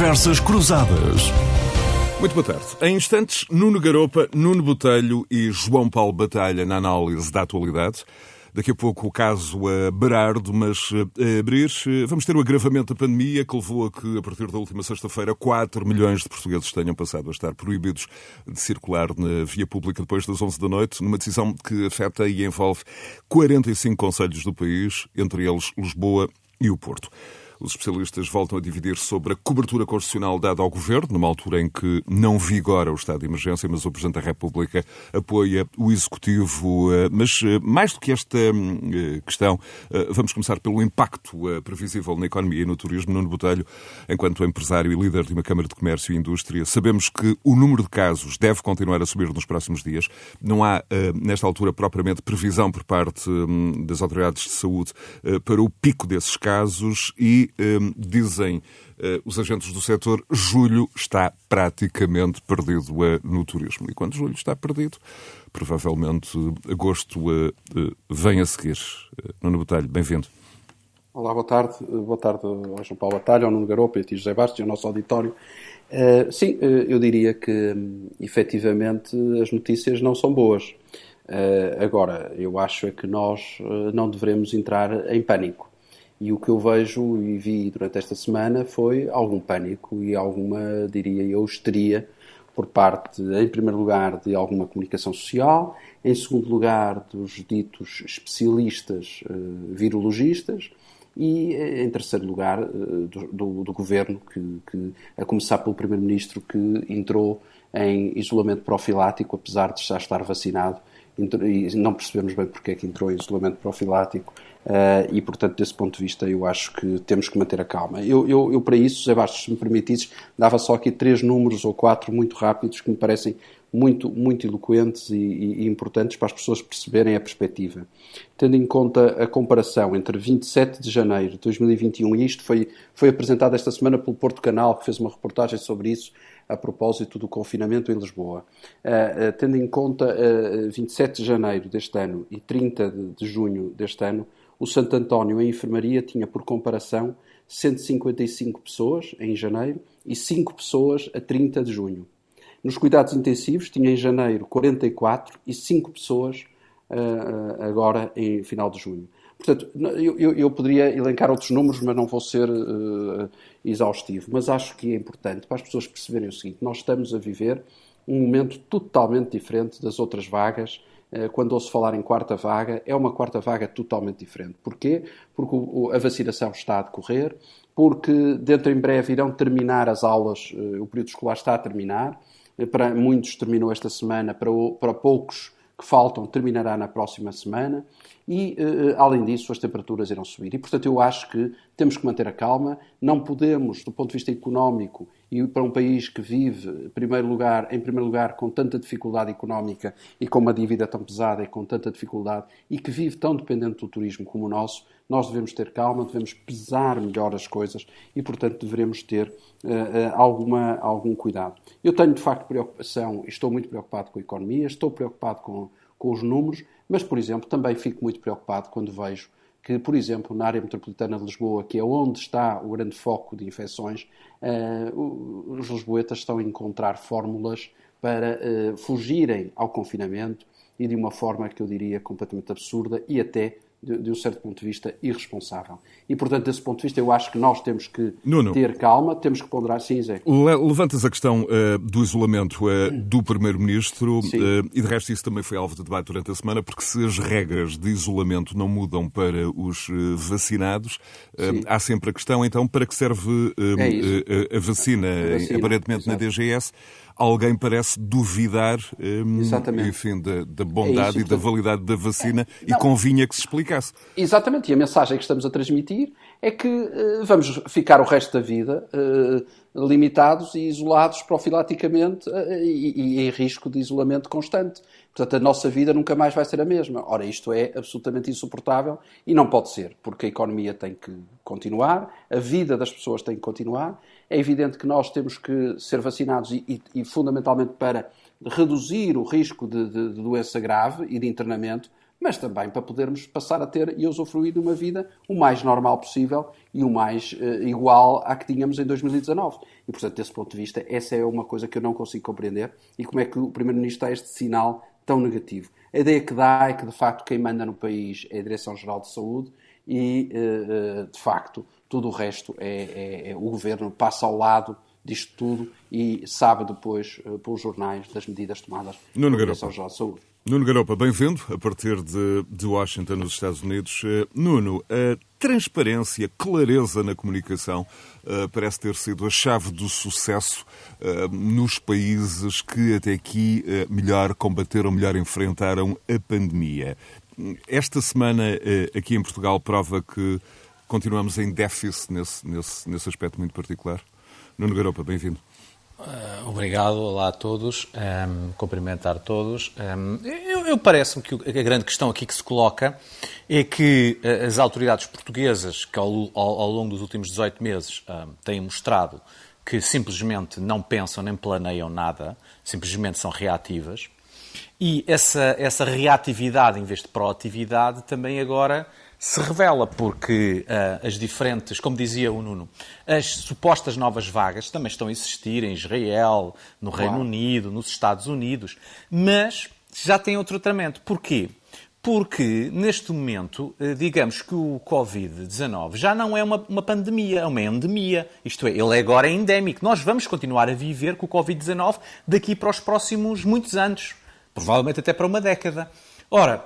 Conversas Cruzadas. Muito boa tarde. Em instantes, Nuno Garopa, Nuno Botelho e João Paulo Batalha na análise da atualidade. Daqui a pouco o caso a Berardo, mas a abrir, vamos ter o agravamento da pandemia que levou a que, a partir da última sexta-feira, 4 milhões de portugueses tenham passado a estar proibidos de circular na via pública depois das 11 da noite, numa decisão que afeta e envolve 45 conselhos do país, entre eles Lisboa e o Porto. Os especialistas voltam a dividir sobre a cobertura constitucional dada ao Governo, numa altura em que não vigora o estado de emergência, mas o Presidente da República apoia o Executivo. Eh, mas eh, mais do que esta hum, eh, questão, vamos começar pelo impacto previsível na economia e no turismo. Nuno Botelho, enquanto empresário e líder de uma Câmara de Comércio e Indústria, sabemos que o número de casos deve continuar a subir nos próximos dias. Não há, nesta altura, propriamente previsão por parte hum, das autoridades de saúde para o pico desses casos e Ehm, dizem eh, os agentes do setor, julho está praticamente perdido eh, no turismo. E quando julho está perdido, provavelmente agosto eh, vem a seguir. Nuno Botelho, bem-vindo. Olá, boa tarde. Boa tarde ao João Paulo Batalha, ao Nuno Garopa e a José Bastos e ao nosso auditório. Uh, sim, eu diria que um, efetivamente as notícias não são boas. Uh, agora, eu acho é que nós não devemos entrar em pânico. E o que eu vejo e vi durante esta semana foi algum pânico e alguma, diria eu, histeria por parte, em primeiro lugar, de alguma comunicação social, em segundo lugar, dos ditos especialistas uh, virologistas e, eh, em terceiro lugar, uh, do, do, do, governo, que, que, a começar pelo primeiro-ministro, que entrou em isolamento profilático, apesar de já estar vacinado, e não percebemos bem porque é que entrou em isolamento profilático Uh, e, portanto, desse ponto de vista, eu acho que temos que manter a calma. Eu, eu, eu para isso, José Bastos, se me permitisses, dava só aqui três números ou quatro muito rápidos que me parecem muito, muito eloquentes e, e, e importantes para as pessoas perceberem a perspectiva. Tendo em conta a comparação entre 27 de janeiro de 2021, e isto foi, foi apresentado esta semana pelo Porto Canal, que fez uma reportagem sobre isso, a propósito do confinamento em Lisboa. Uh, tendo em conta uh, 27 de janeiro deste ano e 30 de, de junho deste ano, o Santo António, em enfermaria, tinha, por comparação, 155 pessoas em janeiro e 5 pessoas a 30 de junho. Nos cuidados intensivos, tinha em janeiro 44 e 5 pessoas agora em final de junho. Portanto, eu, eu, poderia elencar outros números, mas não vou ser uh, exaustivo. Mas acho que é importante para as pessoas perceberem o seguinte: nós estamos a viver um momento totalmente diferente das outras vagas eh, quando ouço falar em quarta vaga, é uma quarta vaga totalmente diferente. Porquê? Porque a vacinação está a decorrer, porque dentro em breve irão terminar as aulas, eh, o período escolar está a terminar, para muitos terminou esta semana, para, para poucos que faltam terminará na próxima semana e, além disso, as temperaturas irão subir. E, portanto, eu acho que temos que manter a calma, não podemos, do ponto de vista económico, e para um país que vive, em primeiro lugar, em primeiro lugar, com tanta dificuldade económica e com uma dívida tão pesada e com tanta dificuldade e que vive tão dependente do turismo como o nosso, nós devemos ter calma, devemos pesar melhor as coisas e, portanto, devemos ter uh, alguma, algum cuidado. Eu tenho, de facto, preocupação, estou muito preocupado com a economia, estou preocupado com, com os números, mas, por exemplo, também fico muito preocupado quando vejo que, por exemplo, na área metropolitana de Lisboa, que é onde está o grande foco de infecções, uh, os lisboetas estão a encontrar fórmulas para uh, fugirem ao confinamento e de uma forma que eu diria completamente absurda e até de, de, um certo ponto de vista, irresponsável. E, portanto, desse ponto de vista, eu acho que nós temos que Nuno, ter calma, temos que ponderar. Sim, Zé. Levantas a questão uh, do isolamento uh, do Primeiro-Ministro uh, e, de resto, isso também foi alvo de debate durante a semana, porque se as regras de isolamento não mudam para os vacinados, há sempre a questão, então, para que serve é a, vacina, a vacina aparentemente Exato. na DGS alguém parece duvidar hum, enfim, da, da bondade é isso, e da validade da vacina é, e convinha que se explicasse. Exatamente, e a mensagem que estamos a transmitir é que uh, vamos ficar o resto da vida uh, limitados e isolados profilaticamente uh, e, e, em risco de isolamento constante. Portanto, a nossa vida nunca mais vai ser a mesma. Ora, isto é absolutamente insuportável e não pode ser, porque a economia tem que continuar, a vida das pessoas tem que continuar. É evidente que nós temos que ser vacinados e, e, e fundamentalmente para reduzir o risco de, de, de doença grave e de internamento, mas também para podermos passar a ter e usufruir de uma vida o mais normal possível e o mais uh, igual à que tínhamos em 2019. E, portanto, desse ponto de vista, essa é uma coisa que eu não consigo compreender e como é que o Primeiro-Ministro dá este sinal tão negativo. A ideia que dá é que, de facto, quem manda no país é a Direção-Geral de Saúde e, uh, uh, de facto, tudo o resto é, é, é o Governo passa ao lado disto tudo e sabe depois, uh, pelos jornais, das medidas tomadas pela Direção-Geral de Saúde. Nuno Garopa, bem-vindo a partir de, de, Washington, nos Estados Unidos. Uh, Nuno, a transparência, clareza na comunicação uh, parece ter sido a chave do sucesso uh, nos países que até aqui melhor combateram, melhor enfrentaram a pandemia. Esta semana, aqui em Portugal, prova que continuamos em déficit nesse, nesse, nesse aspecto muito particular. Nuno Garopa, bem-vindo. Uh, obrigado, olá a todos, um, cumprimentar todos. Um, eu, eu parece-me que a grande questão aqui que se coloca é que uh, as autoridades portuguesas, que ao, ao, ao, longo dos últimos 18 meses um, têm mostrado que simplesmente não pensam nem planeiam nada, simplesmente são reativas, e essa, essa reatividade em vez de proatividade também agora se revela porque uh, as diferentes, como dizia o Nuno, as supostas novas vagas também estão a existir em Israel, no claro. Reino Unido, nos Estados Unidos, mas já tem outro tratamento. Porquê? Porque, neste momento, eh, digamos que o Covid-19 já não é uma, uma, pandemia, é uma endemia. Isto é, ele agora é endémico. Nós vamos continuar a viver com o Covid-19 daqui para os próximos muitos anos. Provavelmente até para uma década. Ora,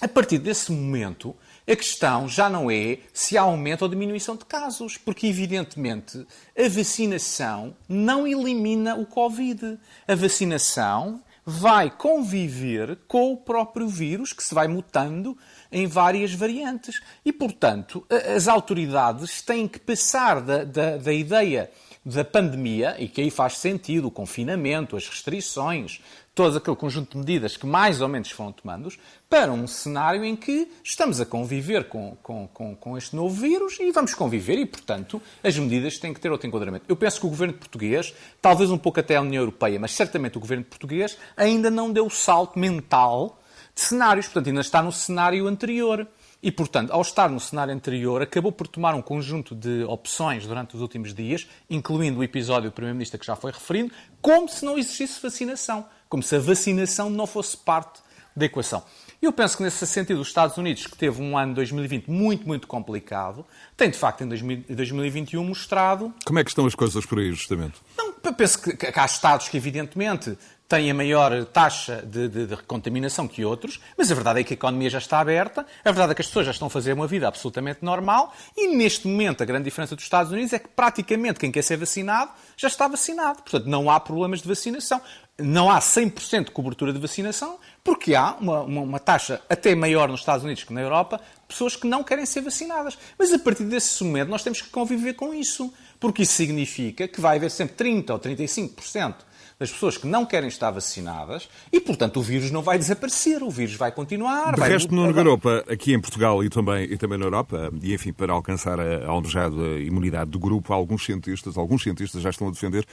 a partir desse momento, a questão já não é se há aumento ou diminuição de casos, porque, evidentemente, a vacinação não elimina o Covid. A vacinação vai conviver com o próprio vírus que se vai mutando em várias variantes. E, portanto, as autoridades têm que passar da, da, da ideia da pandemia, e que aí faz sentido o confinamento, as restrições, todo aquele conjunto de medidas que mais ou menos foram tomando, para um cenário em que estamos a conviver com, com, com, com, este novo vírus e vamos conviver e, portanto, as medidas têm que ter outro enquadramento. Eu penso que o governo português, talvez um pouco até a União Europeia, mas certamente o governo português, ainda não deu o salto mental de cenários, portanto, ainda está no cenário anterior. E, portanto, ao estar no cenário anterior, acabou por tomar um conjunto de opções durante os últimos dias, incluindo o episódio do Primeiro-Ministro que já foi referido, como se não existisse vacinação como se a vacinação não fosse parte da equação. Eu penso que, nesse sentido, os Estados Unidos, que teve um ano 2020 muito, muito complicado, tem, de facto, em 2021 mostrado... Como é que estão as coisas por aí, justamente? Não, penso que, que há Estados que, evidentemente, têm a maior taxa de, de, de, contaminação que outros, mas a verdade é que a economia já está aberta, a verdade é que as pessoas já estão a fazer uma vida absolutamente normal e, neste momento, a grande diferença dos Estados Unidos é que praticamente quem quer ser vacinado já está vacinado. Portanto, não há problemas de vacinação. Não há 100% de cobertura de vacinação, porque há uma, uma, uma, taxa até maior nos Estados Unidos que na Europa, pessoas que não querem ser vacinadas. Mas a partir desse momento nós temos que conviver com isso, porque isso significa que vai haver sempre 30% ou 35% das pessoas que não querem estar vacinadas e, portanto, o vírus não vai desaparecer, o vírus vai continuar. De vai resto, no Garopa, aqui em Portugal e também, e também na Europa, e enfim, para alcançar a almejada imunidade do grupo, alguns cientistas, alguns cientistas já estão a defender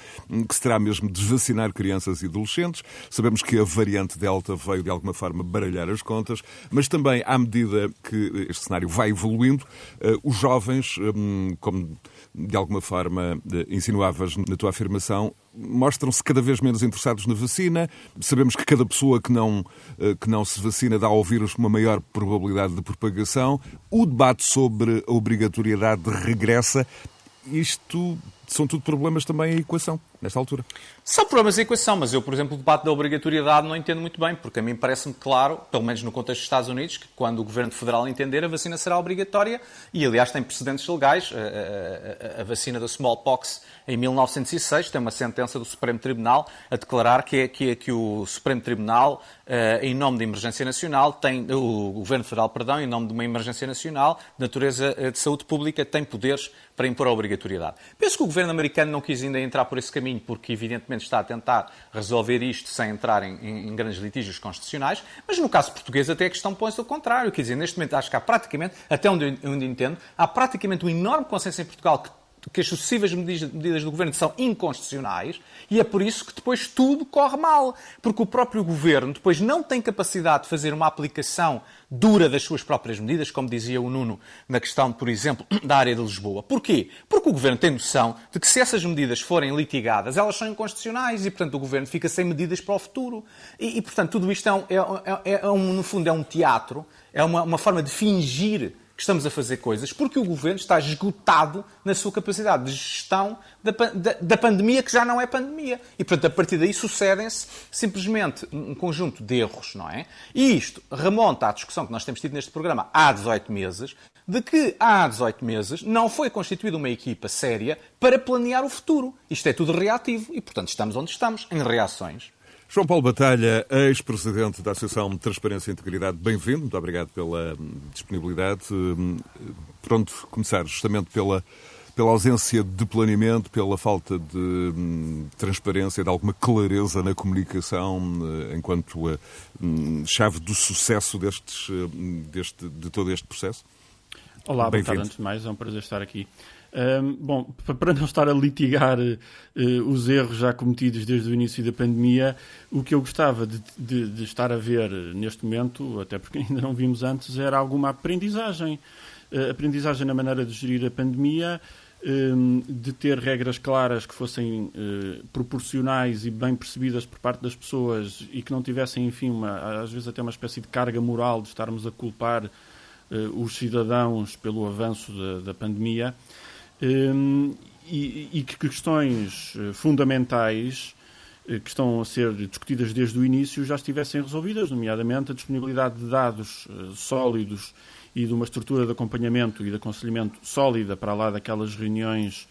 que se terá mesmo de vacinar crianças e adolescentes. Sabemos que a variante Delta veio de alguma forma baralhar as contas, mas também, à medida que este cenário vai evoluindo, eh, os jovens, hum, como de alguma forma eh, insinuavas na tua afirmação, mostram-se cada vez menos interessados na vacina. Sabemos que cada pessoa que não, eh, que não se vacina dá ao vírus uma maior probabilidade de propagação. O debate sobre a obrigatoriedade regressa. Isto são tudo problemas também em equação, nesta altura. São problemas em equação, mas eu, por exemplo, o debate da obrigatoriedade não entendo muito bem, porque a mim parece-me claro, pelo menos no contexto dos Estados Unidos, que quando o Governo Federal entender, a vacina será obrigatória e, aliás, tem precedentes legais. A, a, a, a vacina da smallpox em 1906 tem uma sentença do Supremo Tribunal a declarar que, é, que, é, que o Supremo Tribunal, eh, em nome da emergência nacional, tem, o Governo Federal, perdão, em nome de uma emergência nacional, de natureza eh, de saúde pública, tem poderes para impor a obrigatoriedade. Penso que o governo americano não quis ainda entrar por esse caminho, porque evidentemente está a tentar resolver isto sem entrar em, em, em grandes litígios constitucionais, mas no caso português até a questão põe-se ao contrário. Quer dizer, neste momento acho que há praticamente, até onde onde entendo, há praticamente um enorme consenso em Portugal que que as sucessivas medidas do governo são inconstitucionais e é por isso que depois tudo corre mal. Porque o próprio governo depois não tem capacidade de fazer uma aplicação dura das suas próprias medidas, como dizia o Nuno na questão, por exemplo, da área de Lisboa. Porquê? Porque o governo tem noção de que se essas medidas forem litigadas, elas são inconstitucionais e, portanto, o governo fica sem medidas para o futuro. E, e portanto, tudo isto é, um, é, é, é um, no fundo, é um teatro, é uma, uma forma de fingir que estamos a fazer coisas porque o governo está esgotado na sua capacidade de gestão da, da, da pandemia, que já não é pandemia. E, portanto, a partir daí sucedem-se simplesmente um conjunto de erros, não é? E isto remonta à discussão que nós temos tido neste programa há 18 meses, de que há 18 meses não foi constituída uma equipa séria para planear o futuro. Isto é tudo reativo e, portanto, estamos onde estamos, em reações. João Paulo Batalha, ex-presidente da Associação de Transparência e Integridade, bem-vindo. Muito obrigado pela hum, disponibilidade. Hum, pronto, começar justamente pela, pela ausência de planeamento, pela falta de hum, transparência, de alguma clareza na comunicação, enquanto chave do sucesso destes, deste, de todo este processo. Olá, boa tarde. Antes de mais, é um prazer estar aqui. Um, bom, para não estar a litigar uh, os erros já cometidos desde o início da pandemia, o que eu gostava de, de, de, estar a ver neste momento, até porque ainda não vimos antes, era alguma aprendizagem. Uh, aprendizagem na maneira de gerir a pandemia, um, de ter regras claras que fossem uh, proporcionais e bem percebidas por parte das pessoas e que não tivessem, enfim, uma, às vezes até uma espécie de carga moral de estarmos a culpar os cidadãos pelo avanço da, da pandemia. Hum, e, e que questões eh, fundamentais eh, que estão a ser discutidas desde o início já estivessem resolvidas, nomeadamente a disponibilidade de dados eh, sólidos e de uma estrutura de acompanhamento e de aconselhamento sólida para lá daquelas reuniões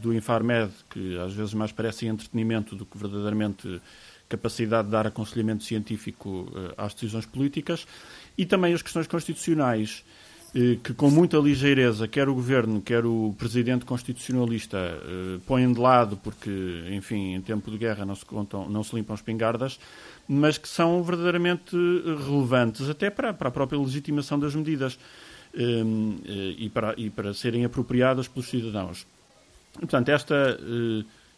do Infarmed, que às vezes mais parecem entretenimento do que verdadeiramente capacidade de dar aconselhamento científico às decisões políticas, e também as questões constitucionais que com muita ligeireza, quer o Governo, quer o Presidente Constitucionalista eh, põem de lado, porque, enfim, em tempo de guerra não se, contam, não se limpam espingardas, mas que são verdadeiramente relevantes até para, para a própria legitimação das medidas ehm, eh, e, para, e para serem apropriadas pelos cidadãos. Portanto, esta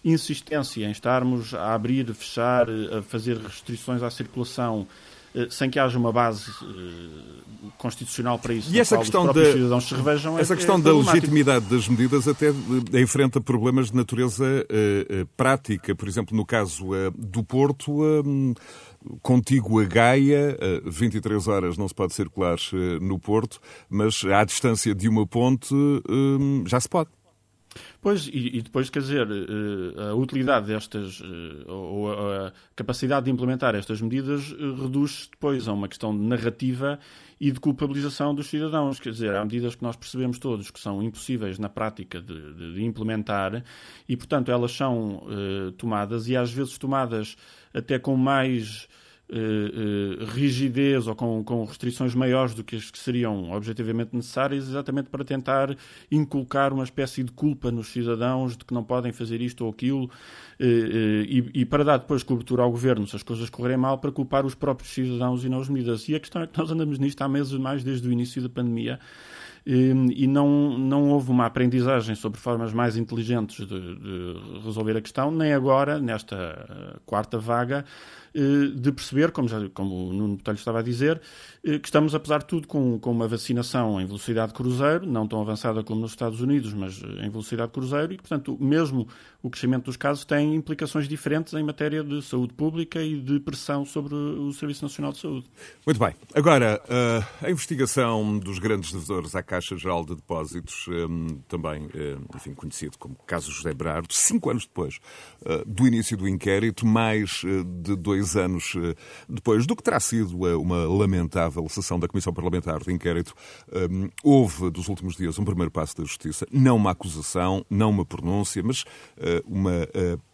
insistência em estarmos a abrir, fechar, a fazer restrições à circulação, eh, sem que haja uma base uh, constitucional para isso. E essa questão, da, se revejam essa é, questão é da legitimidade das medidas até eh, enfrenta problemas de natureza uh, uh, prática. Por exemplo, no caso do Porto, contigo a Gaia, 23 horas não se pode circular no Porto, mas à distância de uma ponte já se pode. Pois, e, e, depois, quer dizer, eh, a utilidade destas, eh, ou a capacidade de implementar estas medidas eh, reduz depois a uma questão de narrativa e de culpabilização dos cidadãos. Quer dizer, há medidas que nós percebemos todos que são impossíveis na prática de, de, de implementar e, portanto, elas são uh, tomadas e às vezes tomadas até com mais uh, rigidez ou com, com, restrições maiores do que as que seriam objetivamente necessárias, exatamente para tentar inculcar uma espécie de culpa nos cidadãos de que não podem fazer isto ou aquilo e, e para dar depois cobertura ao governo se as coisas correrem mal, para culpar os próprios cidadãos e não as medidas. E a questão é que nós andamos nisto há meses mais desde o início da pandemia e não, não houve uma aprendizagem sobre formas mais inteligentes de, de resolver a questão, nem agora, nesta quarta vaga, eh, de perceber, como, já, como o Nuno Botelho estava a dizer, eh, que estamos, apesar de tudo, com, com uma vacinação em velocidade cruzeiro, não tão avançada como nos Estados Unidos, mas eh, em velocidade cruzeiro, e, portanto, mesmo o crescimento dos casos tem implicações diferentes em matéria de saúde pública e de pressão sobre o Serviço Nacional de Saúde. Muito bem. Agora, a investigação dos grandes devedores à Caixa Geral de Depósitos, também, enfim, conhecido como caso José Berardo, cinco anos depois do início do inquérito, mais de dois anos depois do que terá sido uma lamentável sessão da Comissão Parlamentar de Inquérito, houve, dos últimos dias, um primeiro passo da Justiça. Não uma acusação, não uma pronúncia, mas uma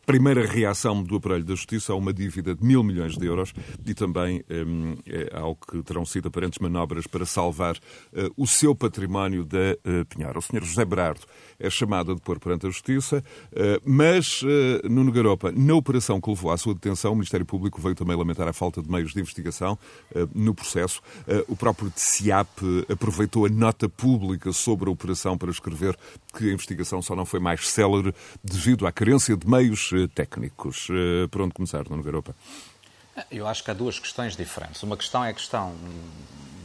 primeira reação do aparelho da Justiça a uma dívida de mil milhões de euros e também um, é ao que terão sido aparentes manobras para salvar uh, o seu património da uh, Pinhara. O Sr. José Berardo é chamado a depor perante a Justiça, uh, mas uh, Nuno Garopa, na operação que levou à sua detenção, o Ministério Público veio também lamentar a falta de meios de investigação no processo. o próprio TCIAP aproveitou a nota pública sobre a operação para escrever que a investigação só não foi mais célere devido à carência de meios técnicos. Por onde começar, Nuno Garopa? Eu acho que há duas questões diferentes. Uma questão é a questão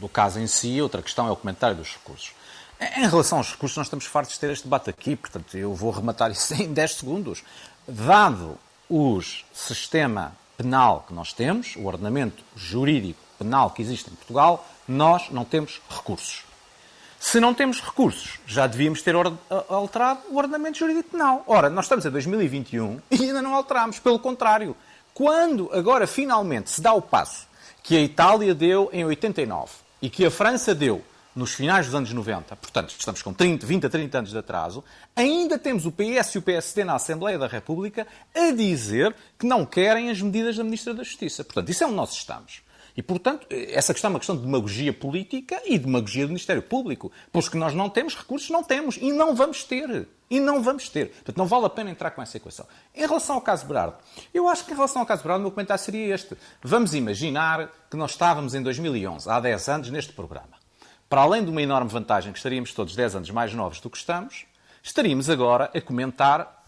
do caso em si, outra questão é o comentário dos recursos. Em relação aos recursos, nós estamos fartos de ter este debate aqui, portanto, eu vou rematar isso em 10 segundos. Dado o sistema penal que nós temos, o ordenamento jurídico penal que existe em Portugal, nós não temos recursos. Se não temos recursos, já devíamos ter alterado o ordenamento jurídico penal. Ora, nós estamos em 2021 e ainda não alterámos. Pelo contrário, quando agora finalmente se dá o passo que a Itália deu em 89 e que a França deu nos finais dos anos 90, portanto, estamos com 30, 20 a 30 anos de atraso, ainda temos o PS e o PSD na Assembleia da República a dizer que não querem as medidas da Ministra da Justiça. Portanto, isso é onde nós estamos. E, portanto, essa questão é uma questão de demagogia política e de demagogia do Ministério Público. Pois que nós não temos recursos, não temos. E não vamos ter. E não vamos ter. Portanto, não vale a pena entrar com essa equação. Em relação ao caso Berardo, eu acho que em relação ao caso Berardo, o meu comentário seria este. Vamos imaginar que nós estávamos em 2011, há 10 anos, neste programa. Para além de uma enorme vantagem que estaríamos todos 10 anos mais novos do que estamos, estaríamos agora a comentar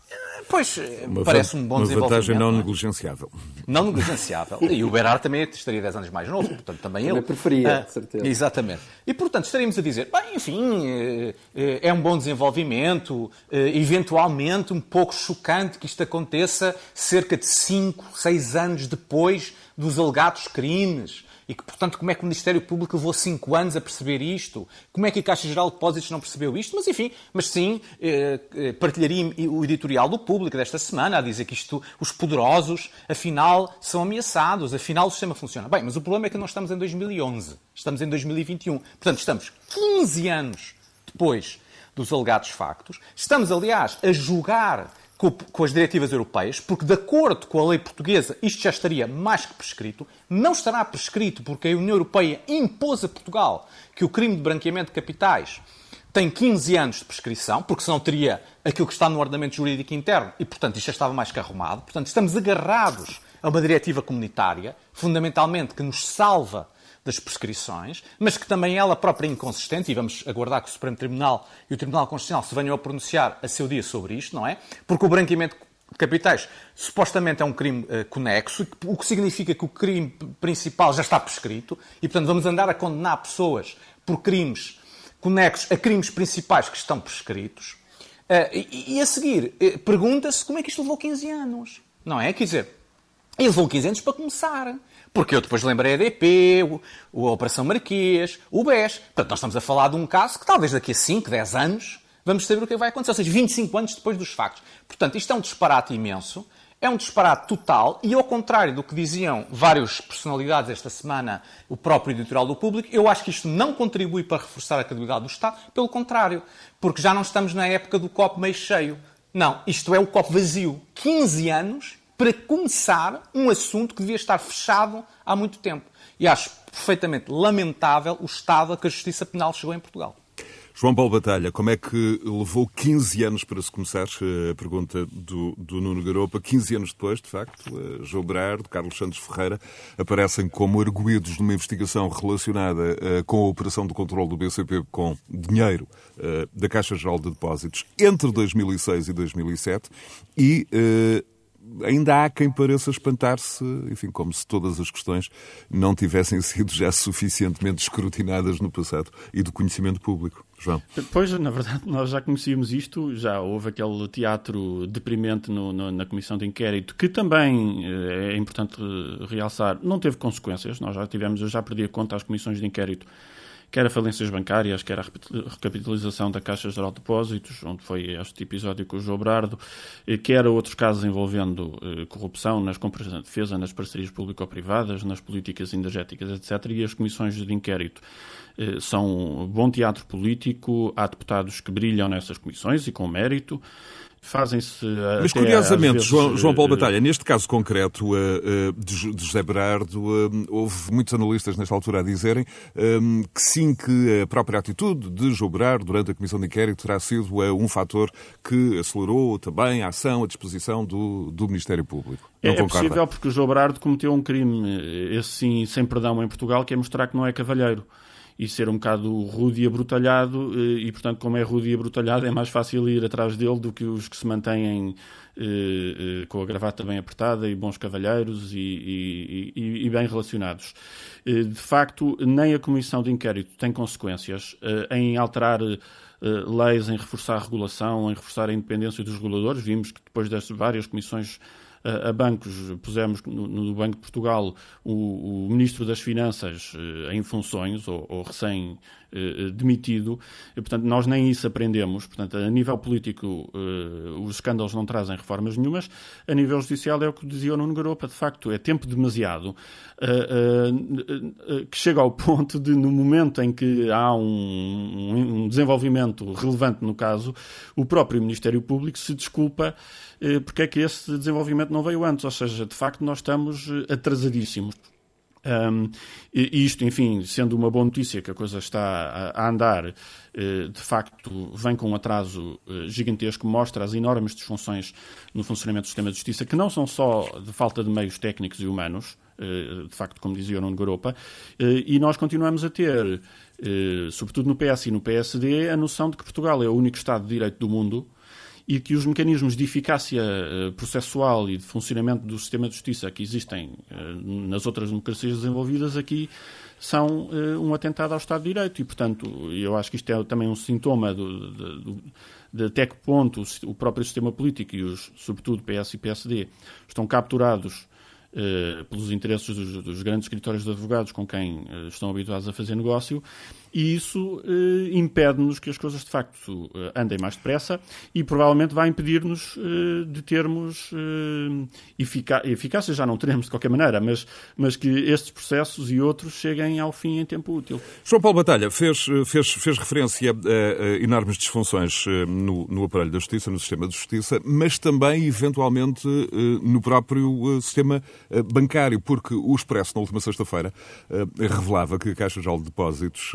Pois, uma parece um bom uma desenvolvimento. Uma vantagem não, não é? negligenciável. Não negligenciável. E o Berard também estaria 10 anos mais novo, portanto também ele. Eu preferia, ah, certeza. Exatamente. E portanto estaríamos a dizer, bem, enfim, eh, eh, é um bom desenvolvimento, eh, eventualmente um pouco chocante que isto aconteça cerca de 5, 6 anos depois dos alegados crimes e que, portanto, como é que o Ministério Público levou cinco anos a perceber isto? Como é que a Caixa Geral de Depósitos não percebeu isto? Mas, enfim, mas sim, eh, eh, partilharia o editorial do Público desta semana a dizer que isto, os poderosos, afinal, são ameaçados, afinal o sistema funciona. Bem, mas o problema é que nós estamos em 2011, estamos em 2021. Portanto, estamos 15 anos depois dos alegados factos. Estamos, aliás, a julgar com, as diretivas europeias, porque, de acordo com a lei portuguesa, isto já estaria mais que prescrito. Não estará prescrito porque a União Europeia impôs a Portugal que o crime de branqueamento de capitais tem 15 anos de prescrição, porque senão teria aquilo que está no ordenamento jurídico interno e, portanto, isto já estava mais que arrumado. Portanto, estamos agarrados a uma diretiva comunitária, fundamentalmente, que nos salva das prescrições, mas que também ela própria é inconsistente, e vamos aguardar que o Supremo Tribunal e o Tribunal Constitucional se venham a pronunciar a seu dia sobre isto, não é? Porque o branqueamento de capitais supostamente é um crime uh, conexo, o que significa que o crime principal já está prescrito, e portanto vamos andar a condenar pessoas por crimes conexos a crimes principais que estão prescritos. Uh, e, e, a seguir, uh, pergunta-se como é que isto levou 15 anos. Não é? Quer dizer, ele levou 15 anos para começar. Porque eu depois lembrei a EDP, a Operação Marquês, o BES. Portanto, nós estamos a falar de um caso que talvez daqui a 5, 10 anos vamos saber o que vai acontecer. Ou seja, 25 anos depois dos factos. Portanto, isto é um disparate imenso. É um disparate total e, ao contrário do que diziam várias personalidades esta semana, o próprio editorial do público, eu acho que isto não contribui para reforçar a credibilidade do Estado, pelo contrário, porque já não estamos na época do copo meio cheio. Não, isto é o copo vazio. 15 anos para começar um assunto que devia estar fechado há muito tempo. E acho perfeitamente lamentável o estado a que a justiça penal chegou em Portugal. João Paulo Batalha, como é que levou 15 anos para se começar? Eh, a pergunta do, do Nuno Garopa. 15 anos depois, de facto, eh, João Berardo, Carlos Santos Ferreira aparecem como arguídos numa investigação relacionada uh, com a operação de controle do BCP com dinheiro uh, da Caixa Geral de Depósitos entre 2006 e 2007 e uh, ainda há quem pareça espantar-se, enfim, como se todas as questões não tivessem sido já suficientemente escrutinadas no passado e do conhecimento público. João. Pois, na verdade, nós já conhecíamos isto, já houve aquele teatro deprimente no, no, na comissão de inquérito, que também eh, é importante realçar, não teve consequências. Nós já tivemos, eu já perdi a conta às comissões de inquérito quer a falências bancárias, quer a recapitalização da Caixa Geral de Depósitos, onde foi este episódio com o João Brardo, quer outros casos envolvendo eh, corrupção nas compras de defesa, nas parcerias público-privadas, nas políticas energéticas, etc. E as comissões de inquérito eh, são bom teatro político, há deputados que brilham nessas comissões e com mérito fazem-se. Mas curiosamente, vezes, João, João, Paulo eh, Batalha, neste caso concreto uh, de, José Berardo, houve muitos analistas nesta altura a dizerem que sim, que a própria atitude de João Berardo durante a comissão de inquérito terá sido um fator que acelerou também a ação, a disposição do, do Ministério Público. Não é, é possível porque o João Berardo cometeu um crime, esse sim, sem perdão em Portugal, que é mostrar que não é cavalheiro e ser um bocado rude e abrutalhado, eh, e portanto, como é rude e abrutalhado, é mais fácil ir atrás dele do que os que se mantêm eh, eh, com a gravata bem apertada e bons cavalheiros e, e, e, e bem relacionados. de facto, nem a comissão de inquérito tem consequências em alterar leis, em reforçar a regulação, em reforçar a independência dos reguladores. Vimos que depois destas várias comissões a, bancos, pusemos no, no, Banco de Portugal o, o Ministro das Finanças eh, em funções, ou, ou recém eh, demitido, e, portanto, nós nem isso aprendemos. Portanto, a nível político, eh, os escândalos não trazem reformas nenhumas. A nível judicial, é o que dizia o Nuno Garopa, de facto, é tempo demasiado, que chega ao ponto de, no momento em que há um, um desenvolvimento relevante no caso, o próprio Ministério Público se desculpa porque é que esse desenvolvimento não veio antes. Ou seja, de facto, nós estamos atrasadíssimos. Um, e isto, enfim, sendo uma boa notícia que a coisa está a, andar, eh, de facto, vem com um atraso eh, gigantesco, mostra as enormes disfunções no funcionamento do sistema de justiça, que não são só de falta de meios técnicos e humanos, eh, de facto, como dizia o Nuno Garopa, e nós continuamos a ter, sobretudo no PS e no PSD, a noção de que Portugal é o único Estado de Direito do mundo e que os mecanismos de eficácia eh, processual e de funcionamento do sistema de justiça que existem eh, nas outras democracias desenvolvidas aqui são eh, um atentado ao Estado de Direito. E, portanto, eu acho que isto é também um sintoma do, do, de até que ponto o próprio sistema político e, os, sobretudo, PS e PSD estão capturados pelos interesses dos, dos, grandes escritórios de advogados com quem estão habituados a fazer negócio e isso eh, impede-nos que as coisas de facto eh, andem mais depressa e provavelmente vai impedir-nos eh, de termos eh, eficácia, já não teremos de qualquer maneira, mas, mas que estes processos e outros cheguem ao fim em tempo útil. João Paulo Batalha fez, fez, fez referência a, a enormes disfunções eh, no, no aparelho da justiça, no sistema de justiça, mas também, eventualmente, eh, no próprio sistema bancário, porque o Expresso, na última sexta-feira, revelava que a Caixa de Depósitos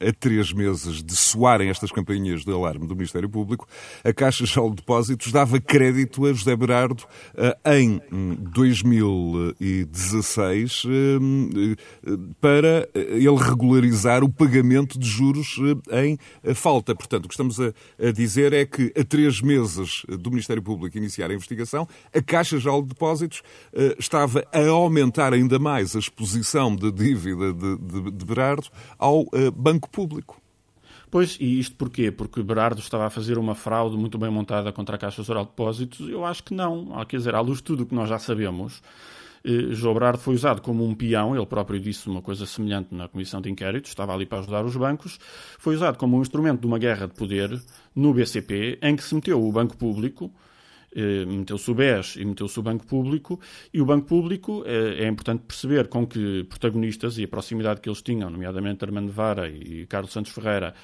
a três meses de soarem estas campainhas de alarme do Ministério Público, a Caixa Geral de Depósitos dava crédito a José Berardo eh, em 2016 eh, eh, para ele regularizar o pagamento de juros em falta. Portanto, o que estamos a dizer é que a três meses do Ministério Público iniciar a investigação, a Caixa Geral de Depósitos estava a aumentar ainda mais a exposição de dívida de, de Berardo ao Banco banco público. Pois, e isto porquê? Porque Berardo estava a fazer uma fraude muito bem montada contra a Caixa Geral de Depósitos? Eu acho que não. Quer dizer, à luz de tudo o que nós já sabemos, eh, João Berardo foi usado como um peão, ele próprio disse uma coisa semelhante na comissão de inquérito, estava ali para ajudar os bancos, foi usado como um instrumento de uma guerra de poder no BCP, em que se meteu o Banco Público, meteu-se o BES e meteu-se o Banco Público, e o Banco Público é, é, importante perceber com que protagonistas e a proximidade que eles tinham, nomeadamente Armando Vara e Carlos Santos Ferreira,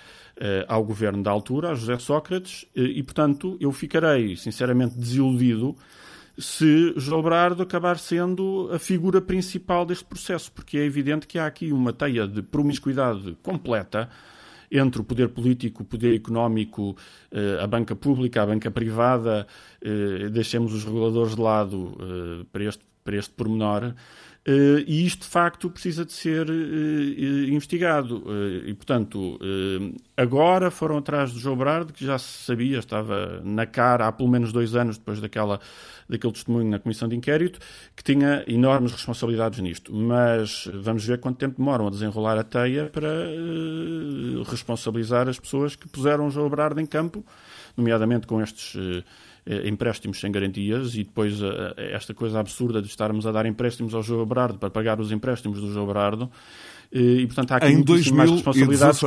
eh, ao governo da altura, a José Sócrates, e portanto eu ficarei sinceramente desiludido se Brardo acabar sendo a figura principal deste processo, porque é evidente que há aqui uma teia de promiscuidade completa entre o poder político, o poder económico, eh, a banca pública, a banca privada, eh, deixemos os reguladores de lado eh, para este, para este pormenor, Uh, e isto, de facto, precisa de ser uh, investigado. Uh, e, portanto, agora foram atrás do João Brardo, que já se sabia, estava na cara há pelo menos dois anos depois daquela, daquele testemunho na Comissão de Inquérito, que tinha enormes responsabilidades nisto. Mas vamos ver quanto tempo demoram a desenrolar a teia para responsabilizar as pessoas que puseram João Brardo em campo, nomeadamente com estes empréstimos sem garantias e depois eh, eh, esta coisa absurda de estarmos a dar empréstimos ao João Berardo para pagar os empréstimos do João Berardo. E, portanto, há aqui em mais responsabilidades.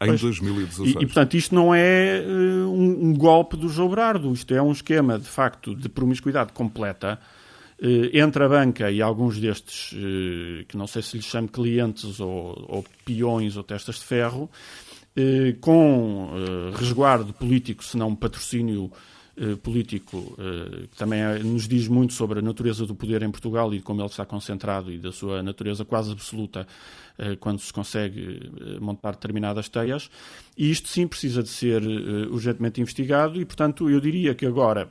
Em 2016. E, e, portanto, isto não é um, um, golpe do João Berardo. Isto é um esquema, de facto, de promiscuidade completa entre a banca e alguns destes, que não sei se lhes chamo clientes ou, ou peões ou testas de ferro, com resguardo político, se não patrocínio eh, político eh, que também é, nos diz muito sobre a natureza do poder em Portugal e como ele está concentrado e da sua natureza quase absoluta eh, quando se consegue montar determinadas teias. E isto sim precisa de ser urgentemente investigado e, portanto, eu diria que agora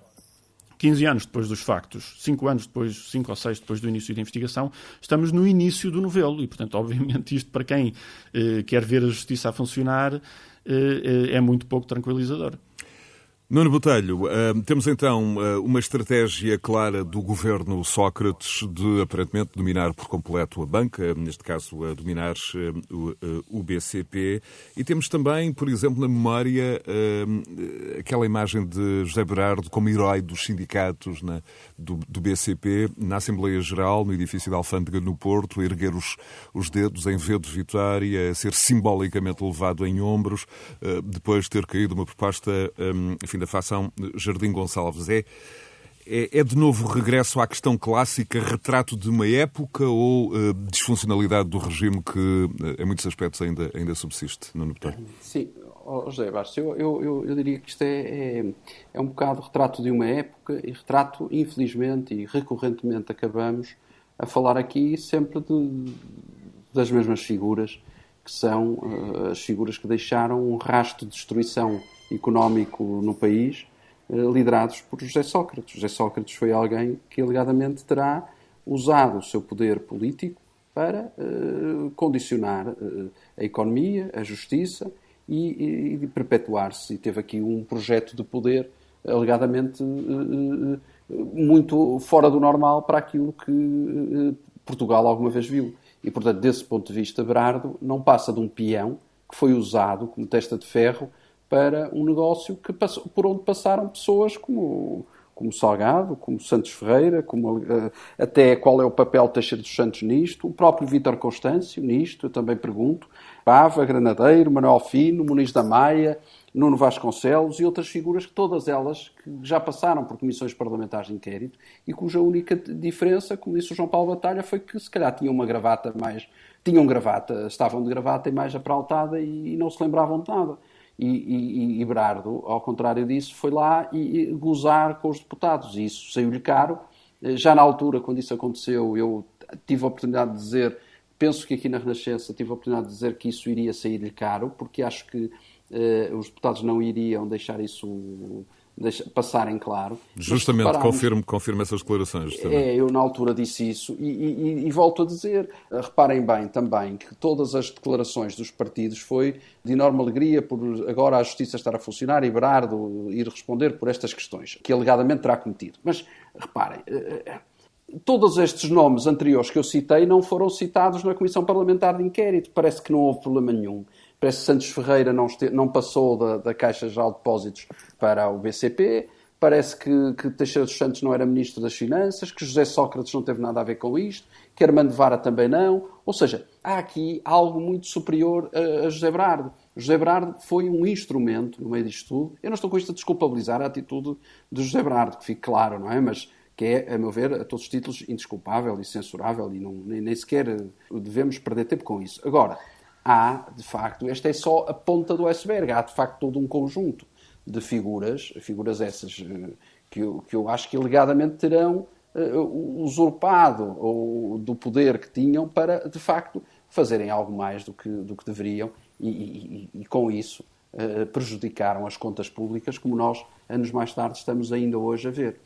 15 anos depois dos factos, 5 anos depois, 5 ou 6 depois do início da investigação, estamos no início do novelo e, portanto, obviamente, isto para quem eh, quer ver a justiça a funcionar eh, é muito pouco tranquilizador. Nuno Botelho, uh, temos então uh, uma estratégia clara do governo Sócrates de aparentemente dominar por completo a banca, neste caso a dominar uh, o, BCP, e temos também, por exemplo, na memória aquela imagem de José Berardo como herói dos sindicatos na, do, do, BCP na Assembleia Geral, no edifício da Alfândega no Porto, a erguer os, os dedos em V de vitória, a ser simbolicamente levado em ombros, depois de ter caído uma proposta, enfim, da facção Jardim Gonçalves. É, é, é, de novo regresso à questão clássica, retrato de uma época ou uh, disfuncionalidade do regime que, uh, em muitos aspectos, ainda, ainda subsiste, no Botelho? Sim, oh, José eu, eu, eu, eu, diria que isto é, é, é, um bocado retrato de uma época e retrato, infelizmente e recorrentemente, acabamos a falar aqui sempre de, das mesmas figuras, que são uh, as figuras que deixaram um rastro de destruição económico no país, eh, liderados por José Sócrates. José Sócrates foi alguém que alegadamente terá usado o seu poder político para uh, condicionar uh, a economia, a justiça e, e perpetuar-se. E teve aqui um projeto de poder alegadamente muito fora do normal para aquilo que Portugal alguma vez viu. E, portanto, desse ponto de vista, Berardo não passa de um peão que foi usado como testa de ferro para um negócio que passou, por onde passaram pessoas como, como Salgado, como Santos Ferreira, como uh, até qual é o papel de Teixeira dos Santos nisto, o próprio Vítor Constâncio nisto, eu também pergunto, Pava, Granadeiro, Manuel Fino, Muniz da Maia, Nuno Vasconcelos e outras figuras que todas elas que já passaram por comissões parlamentares de inquérito e cuja única diferença, como disse o João Paulo Batalha, foi que se calhar tinham uma gravata mais... tinham gravata, estavam de gravata e mais apraltada e, e não se lembravam de nada. E, e, e, ao contrário disso, foi lá e, e gozar com os deputados. E isso saiu-lhe caro. Eh, já na altura, quando isso aconteceu, eu tive a oportunidade de dizer, penso que aqui na Renascença tive a oportunidade de dizer que isso iria sair-lhe caro, porque acho que uh, os deputados não iriam deixar isso passarem claro. Justamente, confirmo, confirmo essas declarações. Também. É, eu na altura disse isso e, e, e, volto a dizer, reparem bem também que todas as declarações dos partidos foi de enorme alegria por agora a justiça estar a funcionar e Berardo ir responder por estas questões, que alegadamente terá cometido. Mas reparem, eh, eh, todos estes nomes anteriores que eu citei não foram citados na Comissão Parlamentar de Inquérito. Parece que não houve problema nenhum. Parece que Santos Ferreira não, este, não passou da, da, Caixa Geral de Depósitos para o BCP. Parece que, que Teixeira dos Santos não era Ministro das Finanças, que José Sócrates não teve nada a ver com isto, que Armando Vara também não. Ou seja, há aqui algo muito superior a, a José Berardo. José Berardo foi um instrumento no meio disto tudo. Eu não estou com isto a desculpabilizar a atitude de José Berardo, que fique claro, não é? Mas que é, a meu ver, a todos os títulos, indesculpável e censurável e não, nem, nem sequer devemos perder tempo com isso. Agora, há, de facto, esta é só a ponta do iceberg, há, de facto, todo um conjunto de figuras, figuras essas eh, que eu, que eu acho que alegadamente terão uh, usurpado ou, do poder que tinham para, de facto, fazerem algo mais do que, do que deveriam e, e, e com isso, uh, prejudicaram as contas públicas, como nós, anos mais tarde, estamos ainda hoje a ver.